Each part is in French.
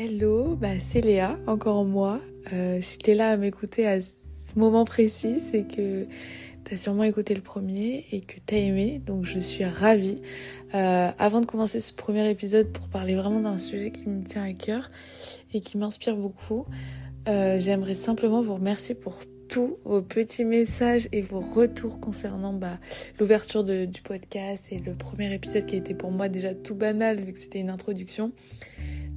Hello, bah c'est Léa, encore moi. Euh, si t'es là à m'écouter à ce moment précis, c'est que t'as sûrement écouté le premier et que t'as aimé, donc je suis ravie. Euh, avant de commencer ce premier épisode pour parler vraiment d'un sujet qui me tient à cœur et qui m'inspire beaucoup, euh, j'aimerais simplement vous remercier pour tous vos petits messages et vos retours concernant bah, l'ouverture du podcast et le premier épisode qui a été pour moi déjà tout banal vu que c'était une introduction.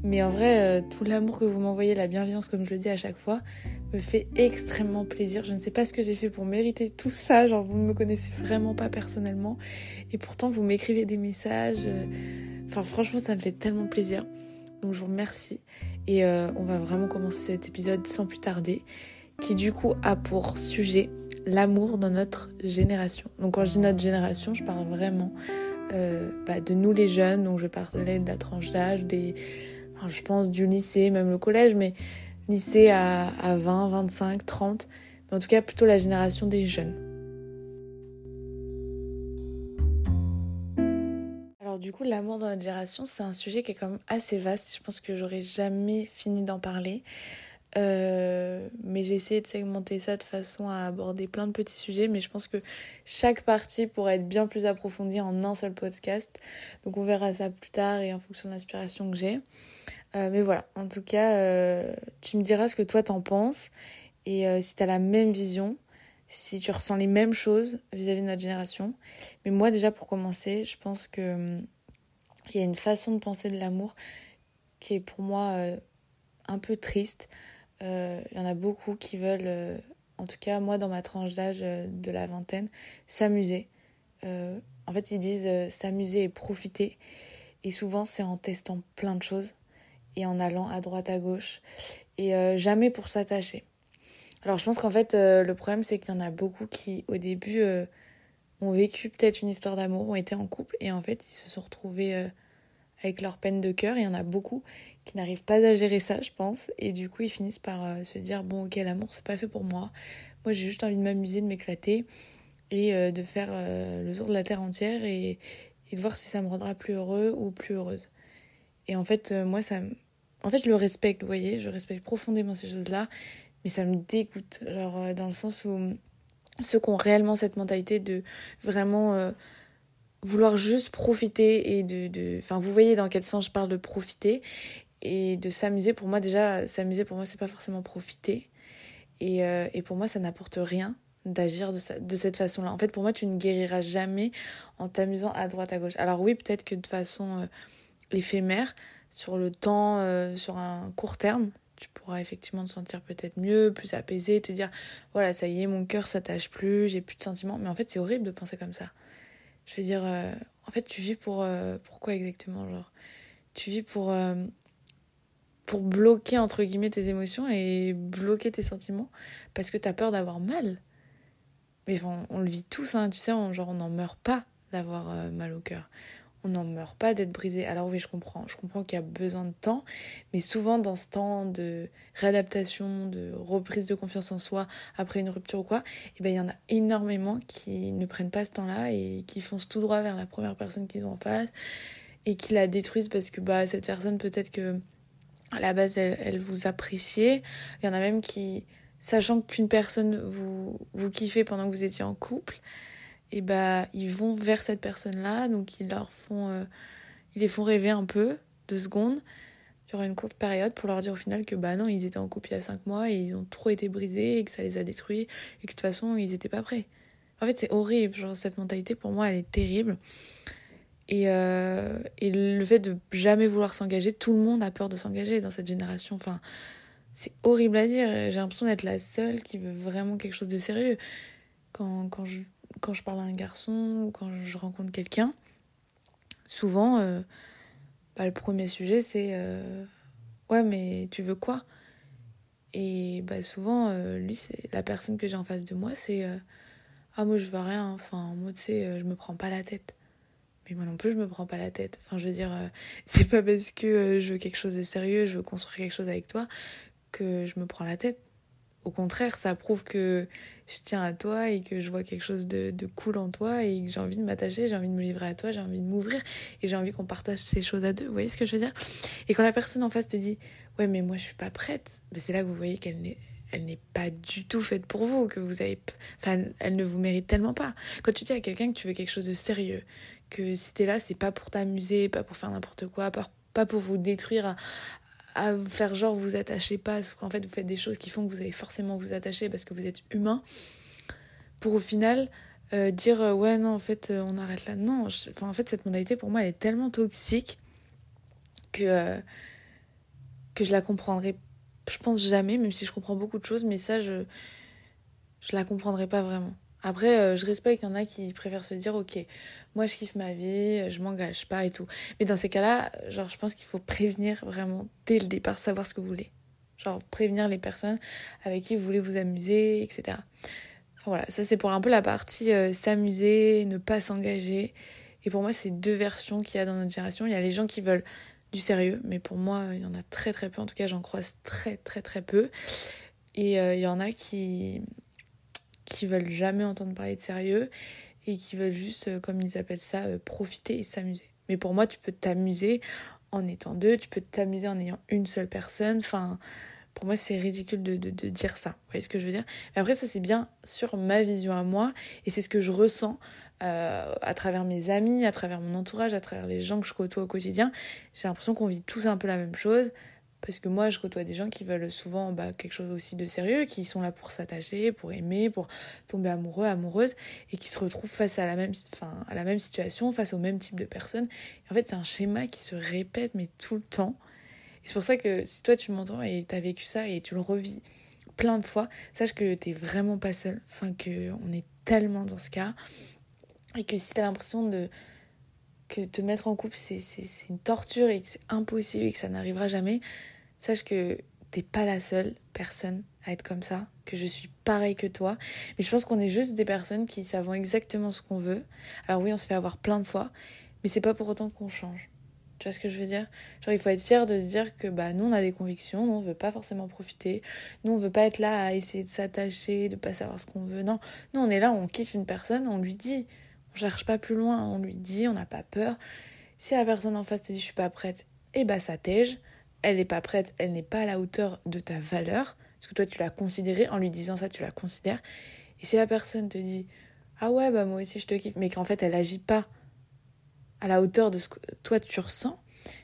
Mais en vrai, euh, tout l'amour que vous m'envoyez, la bienveillance, comme je le dis à chaque fois, me fait extrêmement plaisir. Je ne sais pas ce que j'ai fait pour mériter tout ça. Genre, vous ne me connaissez vraiment pas personnellement. Et pourtant, vous m'écrivez des messages. Euh, enfin, franchement, ça me fait tellement plaisir. Donc, je vous remercie. Et euh, on va vraiment commencer cet épisode sans plus tarder. Qui, du coup, a pour sujet l'amour dans notre génération. Donc, quand je dis notre génération, je parle vraiment bah, de nous les jeunes. Donc, je parlais de la tranche d'âge, des je pense du lycée, même le collège, mais lycée à, à 20, 25, 30, mais en tout cas plutôt la génération des jeunes. Alors du coup, l'amour dans notre génération, c'est un sujet qui est quand même assez vaste. Je pense que j'aurais jamais fini d'en parler. Euh, mais j'ai essayé de segmenter ça de façon à aborder plein de petits sujets, mais je pense que chaque partie pourrait être bien plus approfondie en un seul podcast. Donc on verra ça plus tard et en fonction de l'inspiration que j'ai. Euh, mais voilà, en tout cas, euh, tu me diras ce que toi t'en penses et si tu as la même vision, si tu ressens les mêmes choses vis-à-vis de notre génération. Mais moi déjà pour commencer, je pense que hum, il y a une façon de penser de l'amour qui est pour moi un peu triste. Il euh, y en a beaucoup qui veulent, euh, en tout cas moi dans ma tranche d'âge euh, de la vingtaine, s'amuser. en fait, ils disent s'amuser et profiter. Et souvent, c'est en testant plein de choses et en allant à droite à gauche et jamais pour s'attacher. Alors je pense qu'en fait le problème c'est qu'il y en a beaucoup qui au début ont vécu peut-être une histoire d'amour, ont été en couple et en fait ils se sont retrouvés avec leur peine de cœur. Il y en a beaucoup qui n'arrivent pas à gérer ça, je pense. Et du coup, ils finissent par euh, se dire bon, ok, l'amour, c'est pas fait pour moi. Moi, j'ai juste envie de m'amuser, de m'éclater et euh, de faire euh, le tour de la terre entière et, de voir si ça me rendra plus heureux ou plus heureuse. Et en fait, moi, ça. En fait, je le respecte, vous voyez, je respecte profondément ces choses-là, mais ça me dégoûte, genre, dans le sens où ceux qui ont réellement cette mentalité de vraiment vouloir juste profiter et de... Enfin, vous voyez dans quel sens je parle de profiter et de s'amuser. Pour moi, déjà, s'amuser, pour moi, c'est pas forcément profiter. Et, euh, et pour moi, ça n'apporte rien d'agir de, de cette façon-là. En fait, pour moi, tu ne guériras jamais en t'amusant à droite, à gauche. Alors oui, peut-être que de façon euh, éphémère, sur le temps, euh, sur un court terme, tu pourras effectivement te sentir peut-être mieux, plus apaisé, te dire, voilà, ça y est, mon cœur s'attache plus, j'ai plus de sentiments. Mais en fait, c'est horrible de penser comme ça. Je veux dire, en fait, tu vis pour... pourquoi exactement Genre, tu vis pour pour bloquer entre guillemets tes émotions et bloquer tes sentiments parce que tu as peur d'avoir mal. Mais on, le vit tous, hein, tu sais, on, genre on n'en meurt pas d'avoir euh, mal au cœur. On n'en meurt pas d'être brisé. Alors oui, je comprends. Je comprends qu'il y a besoin de temps, mais souvent dans ce temps de réadaptation, de reprise de confiance en soi après une rupture ou quoi, eh ben il y en a énormément qui ne prennent pas ce temps-là et qui foncent tout droit vers la première personne qu'ils ont en face et qui la détruisent parce que bah cette personne peut-être que à la base, elle, vous appréciait. Il y en a même qui, sachant qu'une personne vous, vous kiffait pendant que vous étiez en couple, et eh bah, ils vont vers cette personne-là, donc ils leur font, euh, ils les font rêver un peu, deux secondes, durant une courte période, pour leur dire au final que bah non, ils étaient en couple il y a cinq mois et ils ont trop été brisés et que ça les a détruits et que de toute façon, ils étaient pas prêts. En fait, c'est horrible, cette mentalité, pour moi, elle est terrible. Et, euh, et le fait de jamais vouloir s'engager, tout le monde a peur de s'engager dans cette génération. Enfin, c'est horrible à dire. J'ai l'impression d'être la seule qui veut vraiment quelque chose de sérieux. Quand, quand, je, quand je parle à un garçon ou quand je rencontre quelqu'un, souvent, euh, bah, le premier sujet, c'est euh, Ouais, mais tu veux quoi? Et bah, souvent, lui, c'est la personne que j'ai en face de moi, c'est Ah, moi, je veux rien. Enfin, moi, tu sais, je me prends pas la tête. Moi non plus, je me prends pas la tête. Enfin, je veux dire, euh, c'est pas parce que euh, je veux quelque chose de sérieux, je veux construire quelque chose avec toi, que je me prends la tête. Au contraire, ça prouve que je tiens à toi et que je vois quelque chose de, de cool en toi et que j'ai envie de m'attacher, j'ai envie de me livrer à toi, j'ai envie de m'ouvrir et j'ai envie qu'on partage ces choses à deux. Vous voyez ce que je veux dire? Et quand la personne en face te dit Ouais, mais moi je suis pas prête, ben, c'est là que vous voyez qu'elle n'est elle n'est pas du tout faite pour vous, que vous avez. Enfin, elle ne vous mérite tellement pas. Quand tu dis à quelqu'un que tu veux quelque chose de sérieux, que si t'es là, c'est pas pour t'amuser, pas pour faire n'importe quoi, pas, pour vous détruire, à, à faire genre vous attachez pas, sauf qu'en fait vous faites des choses qui font que vous allez forcément vous attacher parce que vous êtes humain, pour au final euh, dire euh, ouais non en fait euh, on arrête là. Non, enfin, en fait cette modalité pour moi elle est tellement toxique que, que je la comprendrai je pense jamais, même si je comprends beaucoup de choses, mais ça je, je la comprendrai pas vraiment. Après, euh, je respecte qu'il y en a qui préfèrent se dire, ok, moi je kiffe ma vie, je m'engage pas et tout. Mais dans ces cas-là, genre, je pense qu'il faut prévenir vraiment dès le départ, savoir ce que vous voulez. Genre, prévenir les personnes avec qui vous voulez vous amuser, etc. Voilà, ça c'est pour un peu la partie euh, s'amuser, ne pas s'engager. Et pour moi, c'est deux versions qu'il y a dans notre génération. Il y a les gens qui veulent du sérieux, mais pour moi, il y en a très très peu. En tout cas, j'en croise très très très peu. Et euh, il y en a qui qui veulent jamais entendre parler de sérieux et qui veulent juste, euh, comme ils appellent ça, euh, profiter et s'amuser. Mais pour moi, tu peux t'amuser en étant deux, tu peux t'amuser en ayant une seule personne. Enfin, pour moi, c'est ridicule de, de, dire ça. Vous voyez ce que je veux dire? Mais après, ça, c'est bien sur ma vision à moi et c'est ce que je ressens euh, à travers mes amis, à travers mon entourage, à travers les gens que je côtoie au quotidien. J'ai l'impression qu'on vit tous un peu la même chose. Parce que moi, je côtoie des gens qui veulent souvent bah, quelque chose aussi de sérieux, qui sont là pour s'attacher, pour aimer, pour tomber amoureux, amoureuse, et qui se retrouvent face à la même, enfin, à la même situation, face au même type de personnes. en fait, c'est un schéma qui se répète, mais tout le temps. Et c'est pour ça que si toi, tu m'entends et tu as vécu ça et tu le revis plein de fois, sache que t'es vraiment pas seul. Enfin, qu'on est tellement dans ce cas. Et que si tu as l'impression de que te mettre en couple, c'est une torture et que c'est impossible et que ça n'arrivera jamais, sache que t'es pas la seule personne à être comme ça, que je suis pareil que toi. Mais je pense qu'on est juste des personnes qui savent exactement ce qu'on veut. Alors oui, on se fait avoir plein de fois, mais c'est pas pour autant qu'on change. Tu vois ce que je veux dire? Genre, il faut être fier de se dire que bah, nous, on a des convictions, nous, on veut pas forcément profiter, nous, on veut pas être là à essayer de s'attacher, de pas savoir ce qu'on veut. Non, nous, on est là, on kiffe une personne, on lui dit, on cherche pas plus loin, on lui dit, on n'a pas peur. Si la personne en face te dit, je suis pas prête, eh bah, ça t'aide elle n'est pas prête, elle n'est pas à la hauteur de ta valeur, parce que toi tu l'as considérée, en lui disant ça tu la considères, et si la personne te dit ah ouais bah moi aussi je te kiffe, mais qu'en fait elle agit pas à la hauteur de ce que toi tu ressens,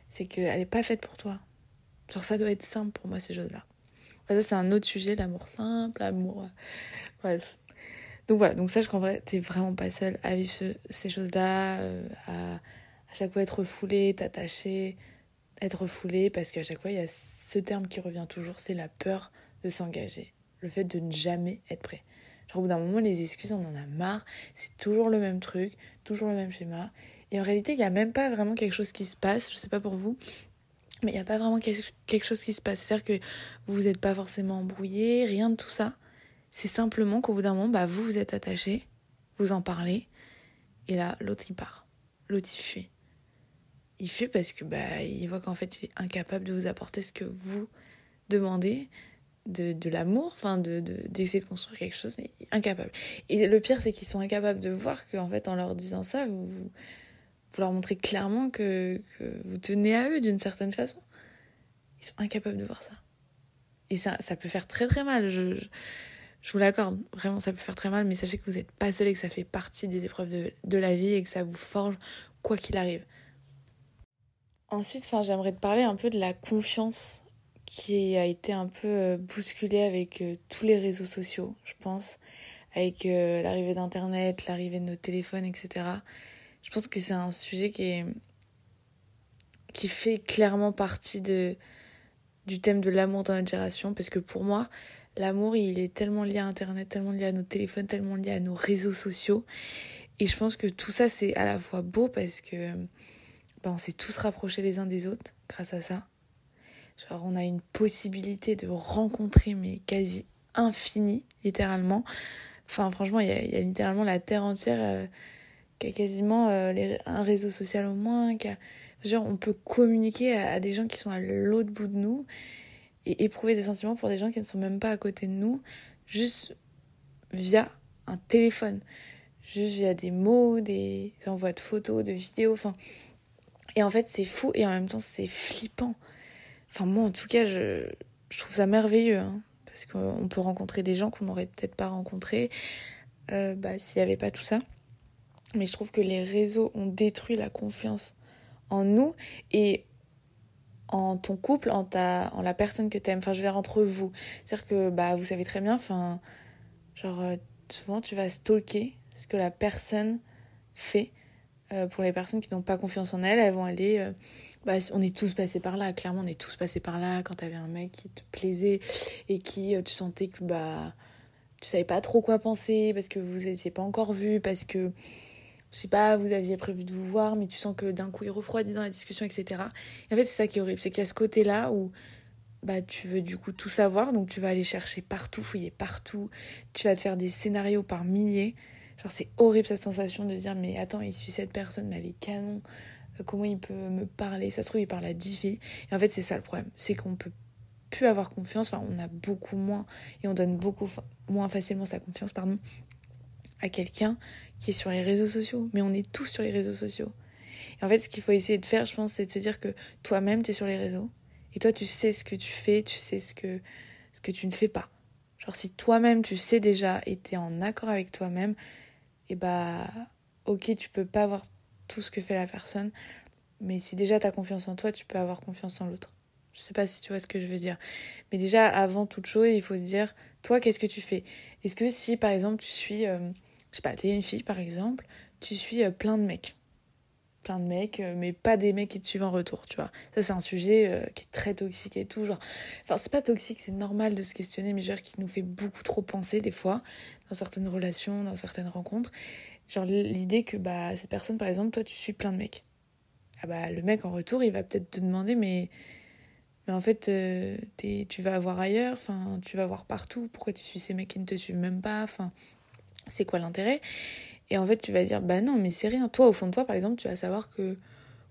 c'est qu'elle n'est pas faite pour toi. Genre ça doit être simple pour moi ces choses-là. Ça c'est un autre sujet, l'amour simple, l'amour... Euh, bref. Donc voilà, donc sache qu'en vrai, t'es vraiment pas seule à vivre ces choses-là, euh, à, à chaque fois être foulé, t'attacher, être refoulé parce qu'à chaque fois, il y a ce terme qui revient toujours, c'est la peur de s'engager. Le fait de ne jamais être prêt. Genre, au bout d'un moment, les excuses, on en a marre. C'est toujours le même truc, toujours le même schéma. Et en réalité, il n'y a même pas vraiment quelque chose qui se passe. Je sais pas pour vous, mais il n'y a pas vraiment quelque chose qui se passe. C'est-à-dire que vous n'êtes pas forcément embrouillé, rien de tout ça. C'est simplement qu'au bout d'un moment, bah, vous vous êtes attaché, vous en parlez, et là, l'autre il part. L'autre il fuit. Il fait parce que bah il voit qu'en fait il est incapable de vous apporter ce que vous demandez de, de l'amour enfin de d'essayer de, construire quelque chose incapable. Et le pire c'est qu'ils sont incapables de voir qu'en fait en leur disant ça vous, vous, leur montrez clairement que, vous tenez à eux d'une certaine façon. Ils sont incapables de voir ça. Et ça ça peut faire très très mal. Je, je vous l'accorde. Vraiment ça peut faire très mal mais sachez que vous n'êtes pas seul et que ça fait partie des épreuves de, la vie et que ça vous forge quoi qu'il arrive. Ensuite, j'aimerais te parler un peu de la confiance qui a été un peu euh, bousculée avec euh, tous les réseaux sociaux, je pense, avec euh, l'arrivée d'Internet, l'arrivée de nos téléphones, etc. Je pense que c'est un sujet qui est qui fait clairement partie de du thème de l'amour dans notre génération parce que pour moi l'amour il est tellement lié à internet tellement lié à nos téléphones tellement lié à nos réseaux sociaux et je pense que tout ça c'est à la fois beau parce que ben, on s'est tous rapprochés les uns des autres grâce à ça. Genre, on a une possibilité de rencontrer, mais quasi infinie, littéralement. Enfin, franchement, il y a, littéralement la terre entière euh, qui a quasiment euh, un réseau social au moins. Genre, on peut communiquer à, des gens qui sont à l'autre bout de nous. Et éprouver des sentiments pour des gens qui ne sont même pas à côté de nous, juste via un téléphone, juste via des mots, des envois de photos, de vidéos, enfin. Et en fait, c'est fou et en même temps, c'est flippant. Enfin, moi, en tout cas, je, trouve ça merveilleux, hein, parce qu'on peut rencontrer des gens qu'on n'aurait peut-être pas rencontrés euh, bah, s'il n'y avait pas tout ça. Mais je trouve que les réseaux ont détruit la confiance en nous en ton couple, en, ta, en la personne que tu aimes. Enfin, je veux dire, entre vous. C'est-à-dire que bah, vous savez très bien, enfin, genre, euh, souvent tu vas stalker ce que la personne fait. Euh, pour les personnes qui n'ont pas confiance en elles, elles vont aller. Euh, bah, on est tous passés par là, clairement, on est tous passés par là quand t'avais un mec qui te plaisait et qui tu sentais que bah tu savais pas trop quoi penser parce que vous étiez pas encore vu, parce que je sais pas, vous aviez prévu de vous voir, mais tu sens que d'un coup il refroidit dans la discussion, etc. Et en fait, c'est ça qui est horrible, c'est qu'il y a ce côté-là où bah, tu veux du coup tout savoir, donc tu vas aller chercher partout, fouiller partout, tu vas te faire des scénarios par milliers. Genre, c'est horrible cette sensation de dire, mais attends, il suit cette personne, mais elle est canon, euh, comment il peut me parler? Ça se trouve, il parle à 10 filles. Et en fait, c'est ça le problème, c'est qu'on peut plus avoir confiance, enfin, on a beaucoup moins, et on donne beaucoup moins facilement sa confiance, pardon, à quelqu'un qui est sur les réseaux sociaux. Mais on est tous sur les réseaux sociaux. Et en fait, ce qu'il faut essayer de faire, je pense, c'est de se dire que toi-même, tu es sur les réseaux. Et toi, tu sais ce que tu fais, tu sais ce que, ce que tu ne fais pas. Genre, si toi-même, tu sais déjà et tu es en accord avec toi-même, et eh bah, ok, tu peux pas voir tout ce que fait la personne. Mais si déjà tu as confiance en toi, tu peux avoir confiance en l'autre. Je sais pas si tu vois ce que je veux dire. Mais déjà, avant toute chose, il faut se dire, toi, qu'est-ce que tu fais? Est-ce que si, par exemple, tu suis, euh, je sais pas, t'es une fille, par exemple, tu suis euh, plein de mecs. Plein de mecs, euh, mais pas des mecs qui te suivent en retour, tu vois. Ça, c'est un sujet qui est très toxique et tout. Genre... Enfin, c'est pas toxique, c'est normal de se questionner, mais genre qui nous fait beaucoup trop penser, des fois, dans certaines relations, dans certaines rencontres. Genre l'idée que, bah, cette personne, par exemple, toi, tu suis plein de mecs. Ah bah, le mec en retour, il va peut-être te demander, mais mais en fait, euh, tu vas voir ailleurs, enfin, tu vas voir partout. Pourquoi tu suis ces mecs qui ne te suivent même pas Enfin, c'est quoi l'intérêt? Et en fait, tu vas dire, bah non, mais c'est rien. Toi, au fond de toi, par exemple, tu vas savoir que,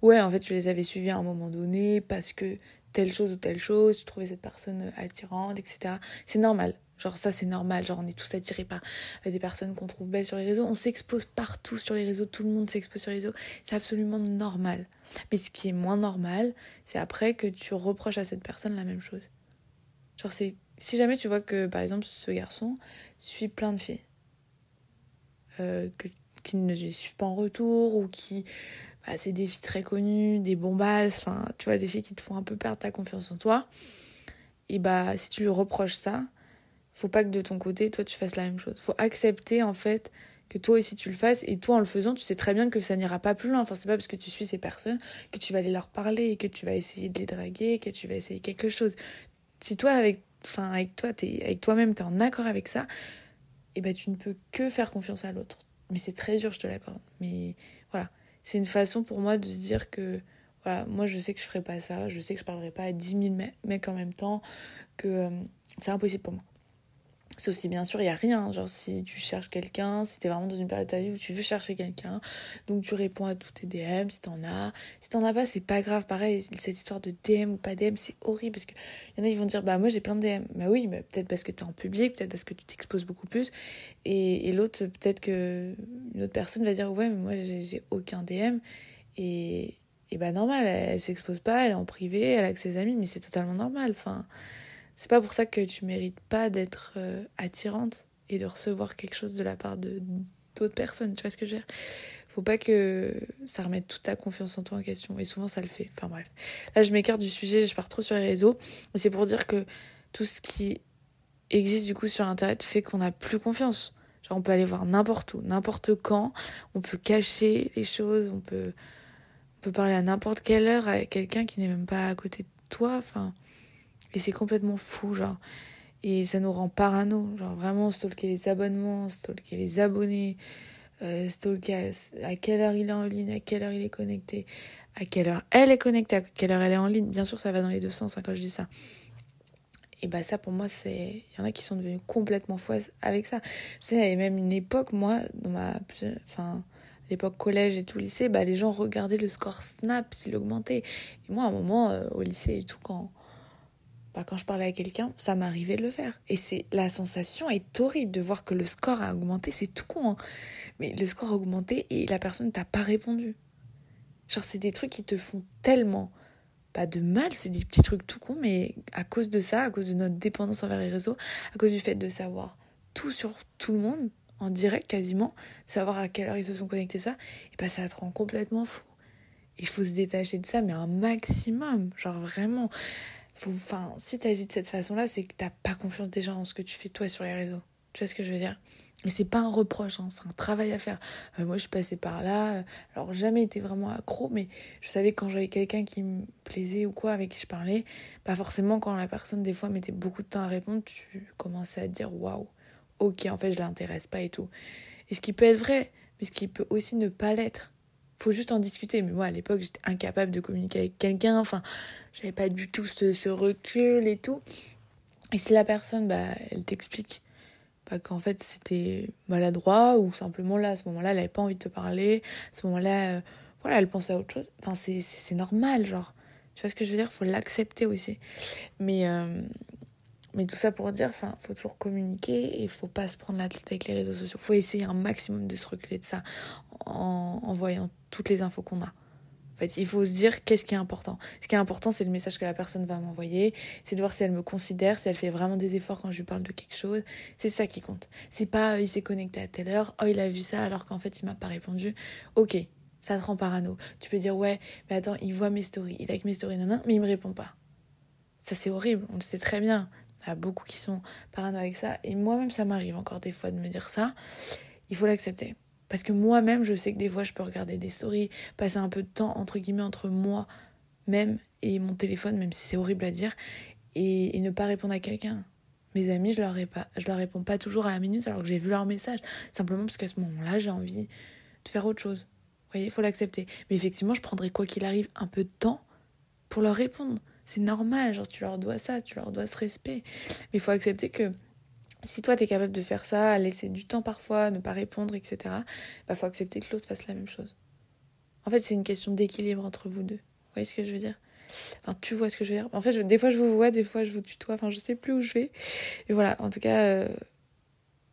ouais, en fait, tu les avais suivis à un moment donné parce que telle chose ou telle chose, tu trouvais cette personne attirante, etc. C'est normal. Genre ça c'est normal, genre on est tous attirés par des personnes qu'on trouve belles sur les réseaux, on s'expose partout sur les réseaux, tout le monde s'expose sur les réseaux, c'est absolument normal. Mais ce qui est moins normal, c'est après que tu reproches à cette personne la même chose. Genre, c'est si jamais tu vois que, par exemple, ce garçon suit plein de filles, euh, que, qui ne les suivent pas en retour, ou qui. Bah, c'est des filles très connues, des bombasses, enfin, tu vois, des filles qui te font un peu perdre ta confiance en toi. Et bah, si tu lui reproches ça, faut pas que de ton côté, toi, tu fasses la même chose. Faut accepter, en fait, que toi aussi tu le fasses et toi en le faisant tu sais très bien que ça n'ira pas plus loin enfin c'est pas parce que tu suis ces personnes que tu vas aller leur parler que tu vas essayer de les draguer que tu vas essayer quelque chose si toi avec enfin avec toi t'es avec toi-même t'es en accord avec ça et eh ben tu ne peux que faire confiance à l'autre. Mais c'est très dur je te l'accorde. Mais voilà. C'est une façon pour moi de se dire que voilà moi je sais que je ferai pas ça je sais que je parlerai pas à 10 000 mecs en même temps que euh, c'est impossible pour moi Sauf si bien sûr il n'y a rien, genre si tu cherches quelqu'un, si tu es vraiment dans une période de ta vie où tu veux chercher quelqu'un, donc tu réponds à tous tes DM si t'en as. Si t'en as pas, c'est pas grave, pareil, cette histoire de DM ou pas DM, c'est horrible parce qu'il y en a qui vont dire bah moi j'ai plein de DM. Bah oui, mais peut-être parce que tu es en public, peut-être parce que tu t'exposes beaucoup plus. Et, et l'autre, peut-être que une autre personne va dire ouais, mais moi j'ai aucun DM. Et, et bah normal, elle, elle s'expose pas, elle est en privé, elle a que ses amis, mais c'est totalement normal. Enfin c'est pas pour ça que tu mérites pas d'être euh, attirante et de recevoir quelque chose de la part de d'autres personnes. Tu vois ce que je veux dire? Faut pas que ça remette toute ta confiance en toi en question. Et souvent, ça le fait. Enfin bref. Là, je m'écarte du sujet, je pars trop sur les réseaux. Mais c'est pour dire que tout ce qui existe du coup sur Internet fait qu'on n'a plus confiance. Genre, on peut aller voir n'importe où, n'importe quand. On peut cacher les choses. On peut, on peut parler à n'importe quelle heure avec quelqu'un qui n'est même pas à côté de toi. Enfin et c'est complètement fou, genre. Et ça nous rend parano, genre vraiment stalker les abonnements, stalker les abonnés, euh, stalker à, quelle heure il est en ligne, à quelle heure il est connecté, à quelle heure elle est connectée, à quelle heure elle est en ligne. Bien sûr, ça va dans les deux sens hein, quand je dis ça. Et bah ça pour moi c'est il y en a qui sont devenus complètement fous avec ça. Je sais il y avait même une époque moi dans ma enfin l'époque collège et tout lycée, bah les gens regardaient le score Snap s'il augmentait. Et moi à un moment euh, au lycée et tout quand bah, quand je parlais à quelqu'un, ça m'arrivait de le faire. Et c'est la sensation est horrible de voir que le score a augmenté, c'est tout con. Hein. Mais le score a augmenté et la personne t'a pas répondu. Genre, c'est des trucs qui te font tellement pas de mal, c'est des petits trucs tout con, mais à cause de ça, à cause de notre dépendance envers les réseaux, à cause du fait de savoir tout sur tout le monde, en direct quasiment, savoir à quelle heure ils se sont connectés, ça, et bah ça te rend complètement fou. Il faut se détacher de ça, mais un maximum, genre vraiment. Faut, enfin, si tu agis de cette façon-là, c'est que t'as pas confiance déjà en ce que tu fais toi sur les réseaux. Tu vois ce que je veux dire? Et c'est pas un reproche, hein, c'est un travail à faire. Euh, moi, je suis passée par là. Euh, alors, jamais été vraiment accro, mais je savais quand j'avais quelqu'un qui me plaisait ou quoi, avec qui je parlais, pas forcément quand la personne, des fois, mettait beaucoup de temps à répondre, tu commençais à te dire waouh, ok, en fait, je l'intéresse pas et tout. Et ce qui peut être vrai, mais ce qui peut aussi ne pas l'être. Faut juste en discuter. Mais moi, à l'époque, j'étais incapable de communiquer avec quelqu'un. Enfin, j'avais pas du tout ce, ce recul et tout. Et si la personne, bah, elle t'explique pas qu'en fait c'était maladroit ou simplement là à ce moment-là elle avait pas envie de te parler à ce moment-là euh, voilà elle pensait à autre chose enfin c'est c'est normal genre tu vois ce que je veux dire? Faut l'accepter aussi mais euh, mais tout ça pour dire enfin faut toujours communiquer et faut pas se prendre la tête avec les réseaux sociaux faut essayer un maximum de se reculer de ça en, en voyant toutes les infos qu'on a en fait, il faut se dire qu'est-ce qui est important. Ce qui est important, c'est le message que la personne va m'envoyer. C'est de voir si elle me considère, si elle fait vraiment des efforts quand je lui parle de quelque chose. C'est ça qui compte. C'est pas euh, il s'est connecté à telle heure, oh il a vu ça alors qu'en fait il m'a pas répondu. Ok, ça te rend parano. Tu peux dire ouais, mais attends, il voit mes stories, il like mes stories, non mais il me répond pas. Ça c'est horrible, on le sait très bien. Il y a beaucoup qui sont parano avec ça. Et moi-même, ça m'arrive encore des fois de me dire ça. Il faut l'accepter. Parce que moi-même, je sais que des fois, je peux regarder des stories, passer un peu de temps, entre guillemets, entre moi-même et mon téléphone, même si c'est horrible à dire, et, ne pas répondre à quelqu'un. Mes amis, je leur, je leur réponds pas toujours à la minute alors que j'ai vu leur message. Simplement parce qu'à ce moment-là, j'ai envie de faire autre chose. Vous voyez, il faut l'accepter. Mais effectivement, je prendrai quoi qu'il arrive un peu de temps pour leur répondre. C'est normal, genre tu leur dois ça, tu leur dois ce respect. Mais il faut accepter que si toi, tu es capable de faire ça, laisser du temps parfois, ne pas répondre, etc., bah faut accepter que l'autre fasse la même chose. En fait, c'est une question d'équilibre entre vous deux. Vous voyez ce que je veux dire? Enfin, tu vois ce que je veux dire? En fait, des fois, je vous vois, des fois, je vous tutoie. Enfin, je sais plus où je vais. Et voilà, en tout cas, euh,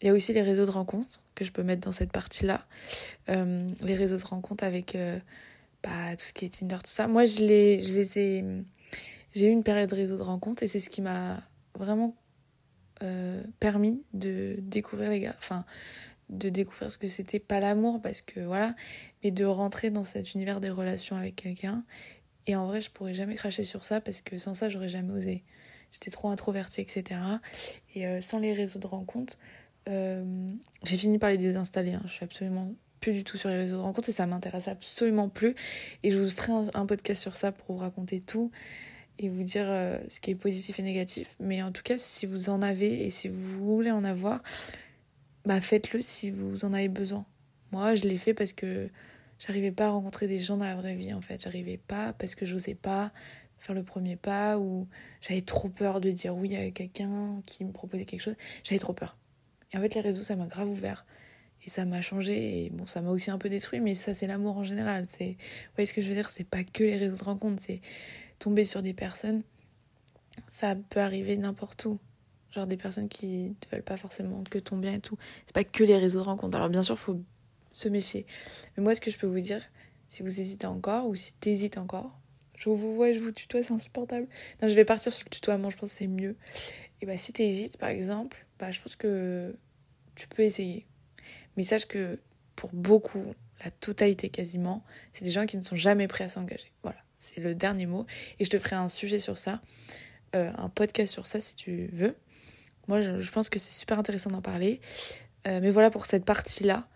il y a aussi les réseaux de rencontres que je peux mettre dans cette partie-là. Euh, les réseaux de rencontres avec euh, bah, tout ce qui est Tinder, tout ça. Moi, je les, je les ai... J'ai eu une période de réseau de rencontres et c'est ce qui m'a vraiment euh, permis de découvrir les gars, enfin de découvrir ce que c'était pas l'amour parce que voilà, mais de rentrer dans cet univers des relations avec quelqu'un. Et en vrai, je pourrais jamais cracher sur ça parce que sans ça, j'aurais jamais osé. J'étais trop introvertie, etc. Et euh, sans les réseaux de rencontres, euh, j'ai fini par les désinstaller. Hein. Je suis absolument plus du tout sur les réseaux de rencontres et ça m'intéresse absolument plus. Et je vous ferai un podcast sur ça pour vous raconter tout et vous dire euh, ce qui est positif et négatif. Mais en tout cas, si vous en avez et si vous voulez en avoir, bah faites-le si vous en avez besoin. Moi, je l'ai fait parce que j'arrivais pas à rencontrer des gens dans la vraie vie en fait. J'arrivais pas parce que j'osais pas faire le premier pas ou j'avais trop peur de dire oui à quelqu'un qui me proposait quelque chose. J'avais trop peur. Et en fait, les réseaux, ça m'a grave ouvert. Et ça m'a changé. Et bon, ça m'a aussi un peu détruit, mais ça, c'est l'amour en général. C'est, vous voyez ce que je veux dire? C'est pas que les réseaux de rencontres. C'est tomber sur des personnes, ça peut arriver n'importe où. Genre des personnes qui ne veulent pas forcément que ton bien et tout. C'est pas que les réseaux de rencontres. Alors bien sûr, faut se méfier. Mais moi, ce que je peux vous dire, si vous hésitez encore ou si tu hésites encore, je vous vois, je vous tutoie, c'est insupportable. Non, je vais partir sur le tutoiement, je pense que c'est mieux. Et bah si tu hésites, par exemple, bah je pense que tu peux essayer. Mais sache que pour beaucoup, la totalité quasiment, c'est des gens qui ne sont jamais prêts à s'engager. Voilà. C'est le dernier mot. Et je te ferai un sujet sur ça, euh, un podcast sur ça si tu veux. Moi, je, pense que c'est super intéressant d'en parler. Euh, mais voilà pour cette partie-là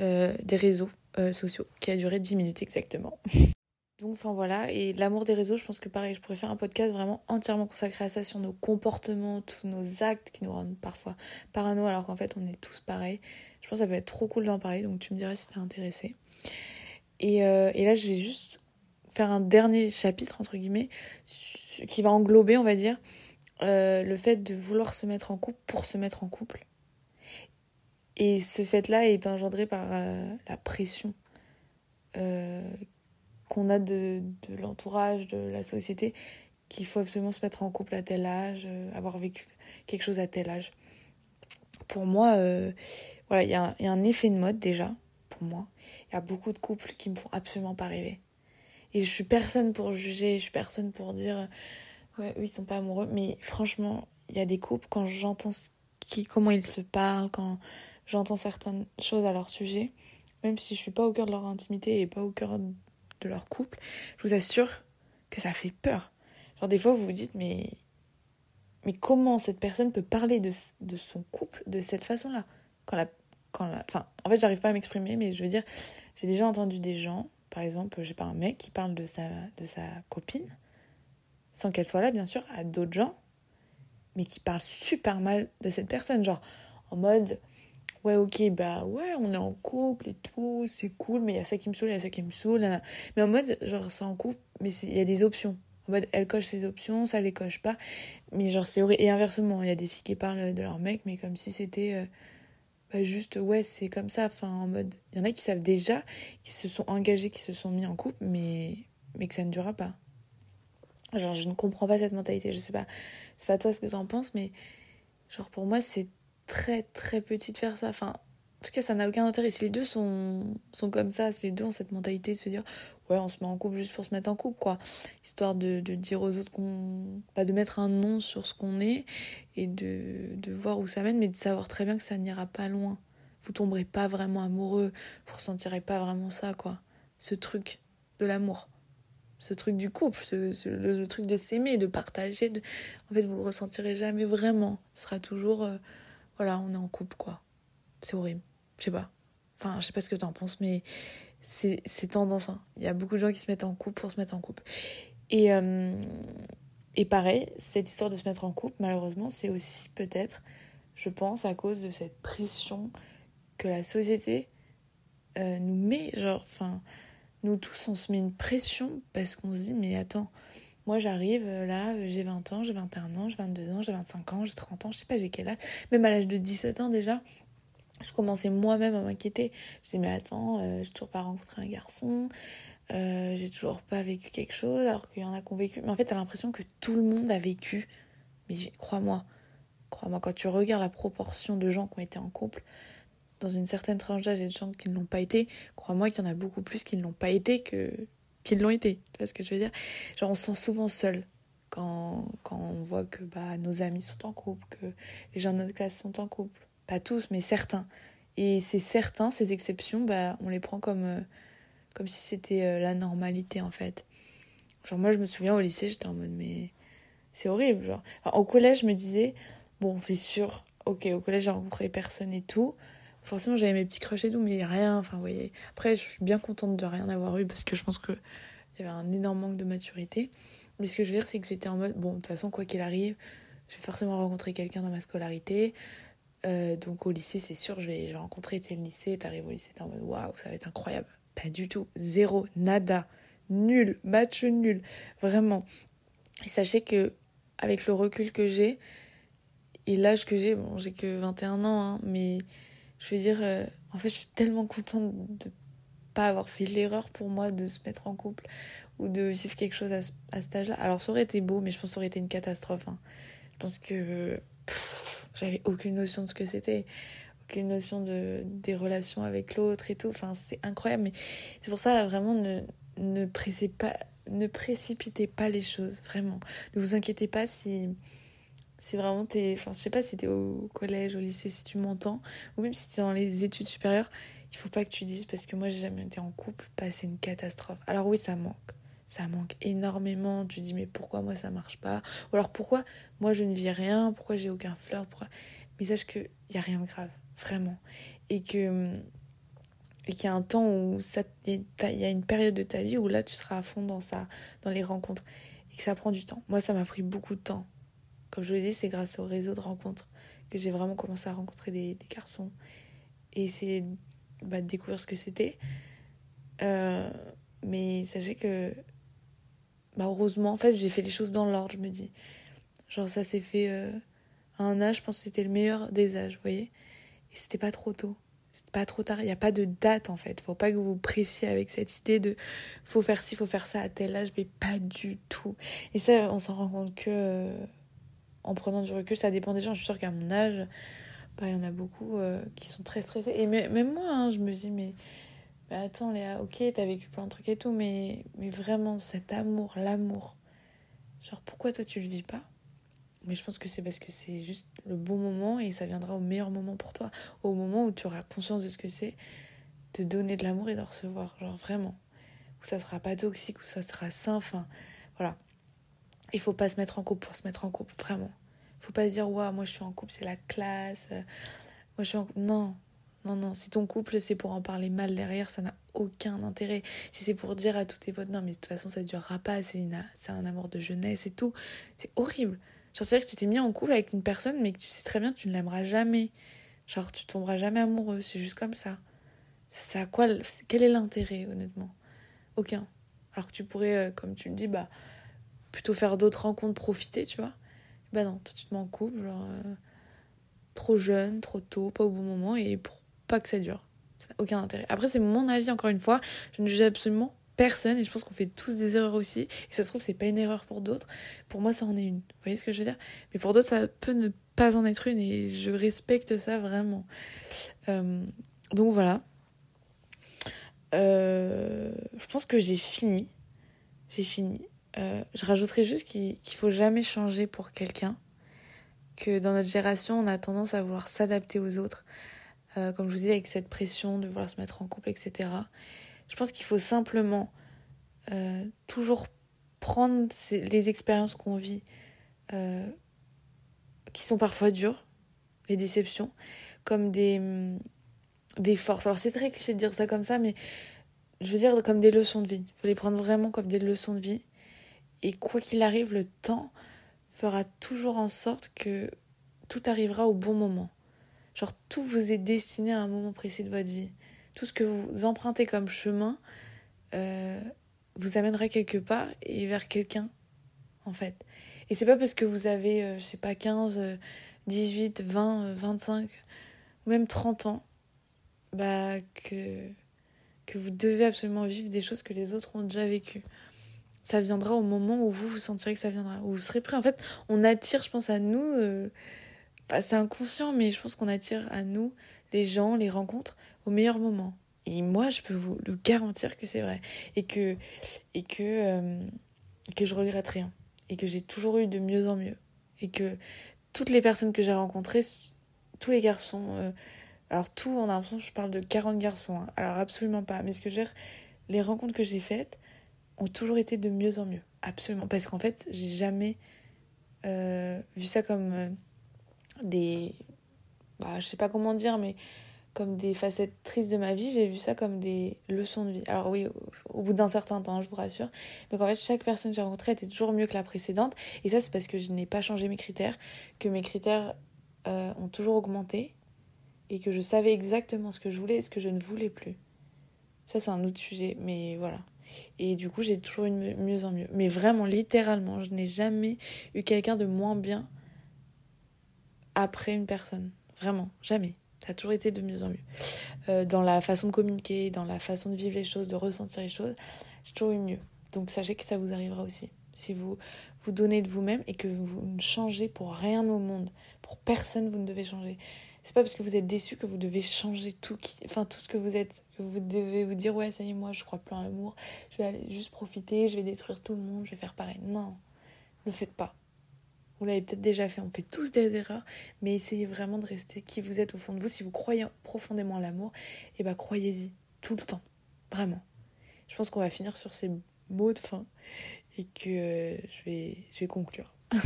euh, des réseaux sociaux qui a duré 10 minutes exactement. Donc, enfin voilà. Et l'amour des réseaux, je pense que pareil, je pourrais faire un podcast vraiment entièrement consacré à ça, sur nos comportements, tous nos actes qui nous rendent parfois parano, alors qu'en fait, on est tous pareils. Je pense que ça peut être trop cool d'en parler, donc tu me diras si t'es intéressé. Et, et là, je vais juste faire un dernier chapitre, entre guillemets, qui va englober, on va dire, euh, le fait de vouloir se mettre en couple pour se mettre en couple. Et ce fait-là est engendré par euh, la pression euh, qu'on a de, de l'entourage, de la société, qu'il faut absolument se mettre en couple à tel âge, avoir vécu quelque chose à tel âge. Pour moi, voilà, il y, a un effet de mode déjà, pour moi. Il y a beaucoup de couples qui me font absolument pas rêver. Et je suis personne pour juger, je suis personne pour dire, ouais, eux, ils sont pas amoureux. Mais franchement, il y a des couples, quand j'entends qui, comment ils se parlent, quand j'entends certaines choses à leur sujet, même si je suis pas au cœur de leur intimité et pas au cœur de leur couple, je vous assure que ça fait peur. Genre des fois vous vous dites mais mais comment cette personne peut parler de, de son couple de cette façon-là? Quand la quand la enfin en fait j'arrive pas à m'exprimer mais je veux dire j'ai déjà entendu des gens par exemple j'ai pas un mec qui parle de sa de sa copine sans qu'elle soit là bien sûr à d'autres gens mais qui parle super mal de cette personne genre en mode ouais, ok, bah ouais, on est en couple et tout, c'est cool, mais il y a ça qui me saoule, il y a ça qui me saoule. Mais en mode, genre, c'est en couple, mais il y a des options. En mode, elle coche ses options, ça les coche pas. Mais genre, c'est horrible. Et inversement, il y a des filles qui parlent de leur mec, mais comme si c'était euh, bah, juste, ouais, c'est comme ça. Enfin, en mode, il y en a qui savent déjà, qui se sont engagés, qui se sont mis en couple, mais, mais que ça ne durera pas. Genre, je ne comprends pas cette mentalité. Je sais pas, c'est pas toi ce que tu en penses, mais genre, pour moi, c'est très très petit de faire ça. Enfin, en tout cas, ça n'a aucun intérêt. Si les deux sont, sont comme ça, si les deux ont cette mentalité de se dire ouais, on se met en couple juste pour se mettre en couple, quoi. Histoire de, de dire aux autres qu'on. Bah, de mettre un nom sur ce qu'on est et de, de voir où ça mène, mais de savoir très bien que ça n'ira pas loin. Vous tomberez pas vraiment amoureux, vous ressentirez pas vraiment ça, quoi. Ce truc de l'amour ce truc du couple, ce, le, truc de s'aimer, de partager. En fait, vous le ressentirez jamais vraiment. Ce sera toujours euh, voilà, on est en couple, quoi. C'est horrible. Je sais pas. Enfin, je sais pas ce que tu en penses, mais c'est tendance. Hein. Il y a beaucoup de gens qui se mettent en couple pour se mettre en couple. Et, euh, et pareil, cette histoire de se mettre en couple, malheureusement, c'est aussi peut-être, je pense, à cause de cette pression que la société euh, nous met. Genre, enfin, nous tous, on se met une pression parce qu'on se dit, mais attends, moi, j'arrive euh, là, j'ai 20 ans, j'ai 21 ans, j'ai 22 ans, j'ai 25 ans, j'ai 30 ans, je sais pas, j'ai quel âge. Même à l'âge de 17 ans déjà, je commençais moi-même à m'inquiéter. Je disais, mais attends, euh, j'ai toujours pas rencontré un garçon, j'ai toujours pas vécu quelque chose, alors qu'il y en a qui ont vécu. Mais en fait, t'as l'impression que tout le monde a vécu. Mais crois-moi, crois-moi, quand tu regardes la proportion de gens qui ont été en couple, dans une certaine tranche d'âge et de gens qui ne l'ont pas été, crois-moi qu'il y en a beaucoup plus qui ne l'ont pas été que qu'ils l'ont été. Tu vois ce que je veux dire? Genre, on se sent souvent seul quand, quand on voit que bah, nos amis sont en couple, que les gens de notre classe sont en couple. Pas tous, mais certains. Et c'est certains, ces exceptions, bah, on les prend comme, euh, comme si c'était euh, la normalité en fait. Genre, moi, je me souviens au lycée, j'étais en mode, mais c'est horrible. Genre, au collège, je me disais, bon, c'est sûr, ok, au collège, j'ai rencontré personne et tout. Forcément, j'avais mes petits crushs et tout, mais rien. Enfin, vous voyez. Après, je suis bien contente de rien avoir eu parce que je pense qu'il y avait un énorme manque de maturité. Mais ce que je veux dire, c'est que j'étais en mode, bon, de toute façon, quoi qu'il arrive, je vais forcément rencontrer quelqu'un dans ma scolarité. Euh, donc au lycée, c'est sûr, je vais, je vais rencontrer, le lycée, t'arrives au lycée, t'es en mode, waouh, ça va être incroyable. Pas du tout. Zéro, nada, nul, match nul. Vraiment. Et sachez que, avec le recul que j'ai, et l'âge que j'ai, bon, j'ai que 21 ans, hein, mais je veux dire, euh, en fait, je suis tellement contente de pas avoir fait l'erreur pour moi de se mettre en couple ou de vivre quelque chose à, à cet âge-là. Alors, ça aurait été beau, mais je pense que ça aurait été une catastrophe. Hein. Je pense que j'avais aucune notion de ce que c'était, aucune notion de, des relations avec l'autre et tout. Enfin, c'est incroyable, mais c'est pour ça, vraiment, ne, ne, pressez pas, ne précipitez pas les choses, vraiment. Ne vous inquiétez pas si si vraiment t'es. Enfin, je sais pas si t'es au collège, au lycée, si tu m'entends, ou même si t'es dans les études supérieures, il faut pas que tu dises parce que moi j'ai jamais été en couple, bah, c'est une catastrophe. Alors oui, ça manque. Ça manque énormément. Tu dis, mais pourquoi moi ça marche pas? Ou alors pourquoi moi je ne vis rien? Pourquoi j'ai aucun fleur? Pourquoi... Mais sache qu'il n'y a rien de grave, vraiment. Et que. Et qu'il y a un temps où il y a une période de ta vie où là tu seras à fond dans ça, dans les rencontres. Et que ça prend du temps. Moi, ça m'a pris beaucoup de temps comme je vous l'ai dit, c'est grâce au réseau de rencontres que j'ai vraiment commencé à rencontrer des, garçons et essayer bah, de découvrir ce que c'était. Euh, mais sachez que, bah, heureusement, en fait, j'ai fait les choses dans l'ordre, je me dis. Genre, ça s'est fait euh, à un âge, je pense que c'était le meilleur des âges, vous voyez. Et c'était pas trop tôt. C'est pas trop tard. Il n'y a pas de date en fait. Faut pas que vous vous pressiez avec cette idée de faut faire ci, faut faire ça à tel âge, mais pas du tout. Et ça, on s'en rend compte que euh, en prenant du recul, ça dépend des gens. Je suis sûre qu'à mon âge, bah, il y en a beaucoup euh, qui sont très stressés. Et même moi, hein, je me dis, mais, mais attends Léa, ok, t'as vécu plein de trucs et tout, mais, mais vraiment, cet amour, l'amour, genre pourquoi toi tu le vis pas? Mais je pense que c'est parce que c'est juste le bon moment et ça viendra au meilleur moment pour toi. Au moment où tu auras conscience de ce que c'est de donner de l'amour et de recevoir. Genre vraiment. Où ça sera pas toxique, où ça sera sain. Enfin, voilà. Il faut pas se mettre en couple pour se mettre en couple, vraiment. Il faut pas se dire, ouais, moi je suis en couple, c'est la classe. Moi je suis en couple. Non. Non, non, si ton couple c'est pour en parler mal derrière, ça n'a aucun intérêt. Si c'est pour dire à tous tes potes, non, mais de toute façon ça durera pas, c'est un amour de jeunesse et tout, c'est horrible. Genre, c'est vrai que tu t'es mis en couple avec une personne, mais que tu sais très bien que tu ne l'aimeras jamais. Genre, tu tomberas jamais amoureux, c'est juste comme ça. Ça, quoi, quel est l'intérêt, honnêtement? Aucun. Alors que tu pourrais, euh, comme tu le dis, bah, plutôt faire d'autres rencontres, profiter, tu vois. Bah non, tout de suite en couple, genre, euh, trop jeune, trop tôt, pas au bon moment, et pour pas que ça dure. Ça n'a aucun intérêt. Après, c'est mon avis, encore une fois. Je ne juge absolument personne et je pense qu'on fait tous des erreurs aussi. Et ça se trouve c'est pas une erreur pour d'autres. Pour moi ça en est une. Vous voyez ce que je veux dire? Mais pour d'autres ça peut ne pas en être une et je respecte ça vraiment. Euh, donc voilà. Euh, je pense que j'ai fini. J'ai fini. Euh, je rajouterai juste qu'il faut jamais changer pour quelqu'un. Que dans notre génération on a tendance à vouloir s'adapter aux autres comme je vous dis avec cette pression de vouloir se mettre en couple etc je pense qu'il faut simplement euh, toujours prendre les expériences qu'on vit, euh, qui sont parfois dures, les déceptions, comme des, mm, des forces. Alors c'est très cliché de dire ça comme ça, mais je veux dire comme des leçons de vie. Il faut les prendre vraiment comme des leçons de vie. Et quoi qu'il arrive, le temps fera toujours en sorte que tout arrivera au bon moment. Genre tout vous est destiné à un moment précis de votre vie tout ce que vous empruntez comme chemin euh, vous amènera quelque part et vers quelqu'un, en fait. Et c'est pas parce que vous avez, euh, je sais pas, 15, 18, 20, 25, ou même 30 ans, bah, que, que vous devez absolument vivre des choses que les autres ont déjà vécues. Ça viendra au moment où vous vous sentirez que ça viendra, où vous serez prêt. En fait, on attire, je pense, à nous, euh, c'est inconscient, mais je pense qu'on attire à nous les gens, les rencontres au meilleur moment. Et moi, je peux vous le garantir que c'est vrai. Et que, et que, euh, que je regrette rien. Et que j'ai toujours eu de mieux en mieux. Et que toutes les personnes que j'ai rencontrées, tous les garçons, euh, alors tout, on a l'impression que je parle de 40 garçons. Hein. Alors absolument pas. Mais ce que je veux dire, les rencontres que j'ai faites ont toujours été de mieux en mieux. Absolument. Parce qu'en fait, j'ai jamais euh, vu ça comme des. Bah, je sais pas comment dire, mais comme des facettes tristes de ma vie, j'ai vu ça comme des leçons de vie. Alors oui, au bout d'un certain temps, je vous rassure, mais qu'en fait chaque personne que j'ai rencontrée était toujours mieux que la précédente, et ça c'est parce que je n'ai pas changé mes critères, que mes critères euh, ont toujours augmenté, et que je savais exactement ce que je voulais et ce que je ne voulais plus. Ça c'est un autre sujet, mais voilà. Et du coup j'ai toujours eu de mieux en mieux. Mais vraiment, littéralement, je n'ai jamais eu quelqu'un de moins bien après une personne. Vraiment, jamais. Ça a toujours été de mieux en mieux. Euh, dans la façon de communiquer, dans la façon de vivre les choses, de ressentir les choses, j'ai toujours eu mieux. Donc sachez que ça vous arrivera aussi. Si vous vous donnez de vous-même et que vous ne changez pour rien au monde, pour personne, vous ne devez changer. C'est pas parce que vous êtes déçu que vous devez changer tout, enfin tout ce que vous êtes, que vous devez vous dire ouais ça y est moi je crois plus en l'amour, je vais aller juste profiter, je vais détruire tout le monde, je vais faire pareil. Non, ne faites pas. Vous l'avez peut-être déjà fait, on fait tous des erreurs, mais essayez vraiment de rester qui vous êtes au fond de vous. Si vous croyez profondément à l'amour, et eh ben croyez-y tout le temps, vraiment. Je pense qu'on va finir sur ces mots de fin et que euh, je, vais, je vais conclure.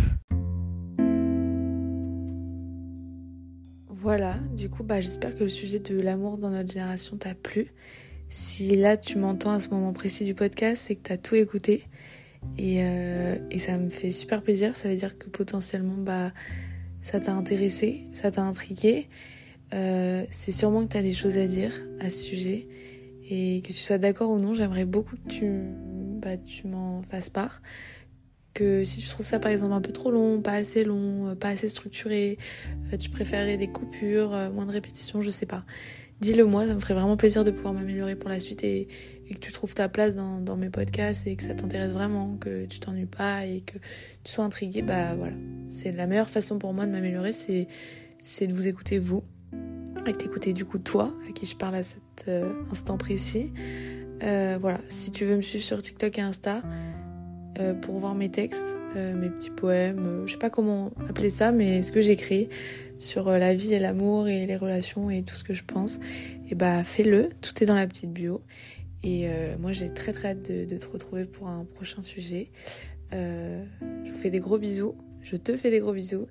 voilà, du coup, bah, j'espère que le sujet de l'amour dans notre génération t'a plu. Si là tu m'entends à ce moment précis du podcast, c'est que tu as tout écouté. Euh, et, ça me fait super plaisir. Ça veut dire que potentiellement, bah, ça t'a intéressé, ça t'a intrigué. Euh, c'est sûrement que tu as des choses à dire à ce sujet. Et que tu sois d'accord ou non, j'aimerais beaucoup que tu, bah, tu m'en fasses part. Que si tu trouves ça par exemple un peu trop long, pas assez long, pas assez structuré, euh, tu préférais des coupures, moins de répétitions, je sais pas. Dis-le moi, ça me ferait vraiment plaisir de pouvoir m'améliorer pour la suite et, que tu trouves ta place dans, mes podcasts et que ça t'intéresse vraiment, que tu t'ennuies pas et que tu sois intrigué. Bah voilà, c'est la meilleure façon pour moi de m'améliorer, c'est, c'est de vous écouter vous et de du coup toi, à qui je parle à cet euh, instant précis. Euh, voilà, si tu veux me suivre sur TikTok et Insta, euh, pour voir mes textes, euh, mes petits poèmes, euh, je sais pas comment appeler ça, mais ce que j'écris sur la vie et l'amour et les relations et tout ce que je pense, et bah fais-le, tout est dans la petite bio. Et moi j'ai très très hâte de, de, te retrouver pour un prochain sujet. je vous fais des gros bisous, je te fais des gros bisous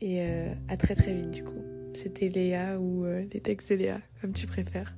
et à très très vite du coup. C'était Léa ou les textes de Léa, comme tu préfères.